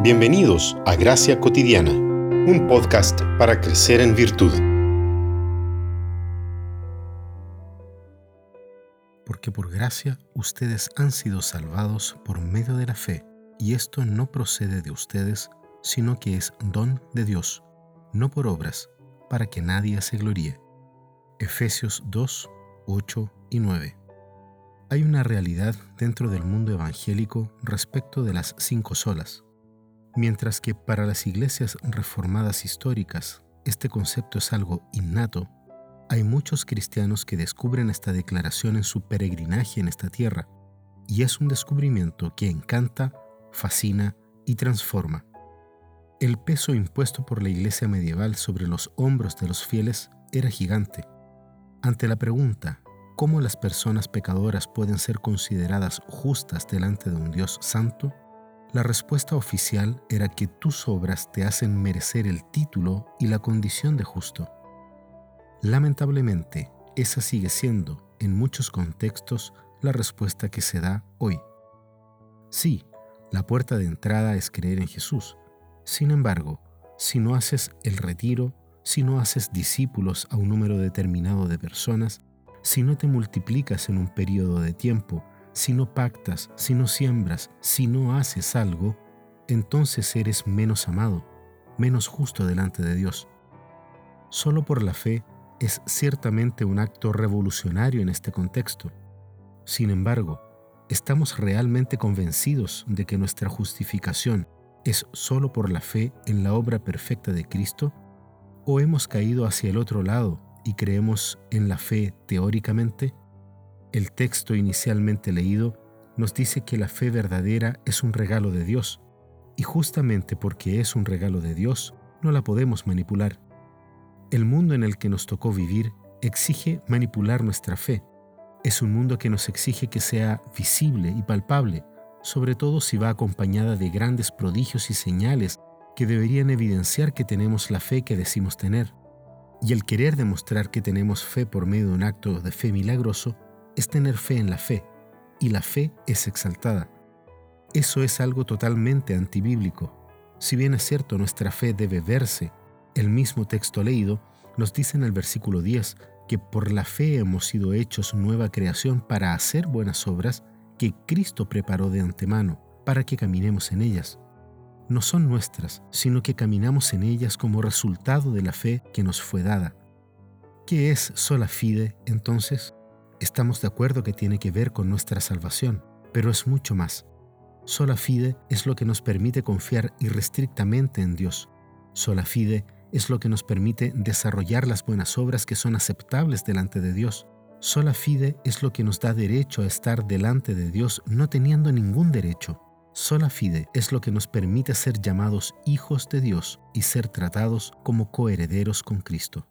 Bienvenidos a Gracia Cotidiana, un podcast para crecer en virtud. Porque por gracia ustedes han sido salvados por medio de la fe, y esto no procede de ustedes, sino que es don de Dios, no por obras, para que nadie se gloríe. Efesios 2, 8 y 9. Hay una realidad dentro del mundo evangélico respecto de las cinco solas. Mientras que para las iglesias reformadas históricas este concepto es algo innato, hay muchos cristianos que descubren esta declaración en su peregrinaje en esta tierra, y es un descubrimiento que encanta, fascina y transforma. El peso impuesto por la iglesia medieval sobre los hombros de los fieles era gigante. Ante la pregunta, cómo las personas pecadoras pueden ser consideradas justas delante de un Dios santo, la respuesta oficial era que tus obras te hacen merecer el título y la condición de justo. Lamentablemente, esa sigue siendo, en muchos contextos, la respuesta que se da hoy. Sí, la puerta de entrada es creer en Jesús. Sin embargo, si no haces el retiro, si no haces discípulos a un número determinado de personas, si no te multiplicas en un periodo de tiempo, si no pactas, si no siembras, si no haces algo, entonces eres menos amado, menos justo delante de Dios. Solo por la fe es ciertamente un acto revolucionario en este contexto. Sin embargo, ¿estamos realmente convencidos de que nuestra justificación es solo por la fe en la obra perfecta de Cristo? ¿O hemos caído hacia el otro lado y creemos en la fe teóricamente, el texto inicialmente leído nos dice que la fe verdadera es un regalo de Dios, y justamente porque es un regalo de Dios, no la podemos manipular. El mundo en el que nos tocó vivir exige manipular nuestra fe. Es un mundo que nos exige que sea visible y palpable, sobre todo si va acompañada de grandes prodigios y señales que deberían evidenciar que tenemos la fe que decimos tener. Y el querer demostrar que tenemos fe por medio de un acto de fe milagroso es tener fe en la fe, y la fe es exaltada. Eso es algo totalmente antibíblico. Si bien es cierto, nuestra fe debe verse, el mismo texto leído nos dice en el versículo 10 que por la fe hemos sido hechos nueva creación para hacer buenas obras que Cristo preparó de antemano para que caminemos en ellas no son nuestras, sino que caminamos en ellas como resultado de la fe que nos fue dada. ¿Qué es sola fide entonces? Estamos de acuerdo que tiene que ver con nuestra salvación, pero es mucho más. Sola fide es lo que nos permite confiar irrestrictamente en Dios. Sola fide es lo que nos permite desarrollar las buenas obras que son aceptables delante de Dios. Sola fide es lo que nos da derecho a estar delante de Dios no teniendo ningún derecho. Sola fide es lo que nos permite ser llamados hijos de Dios y ser tratados como coherederos con Cristo.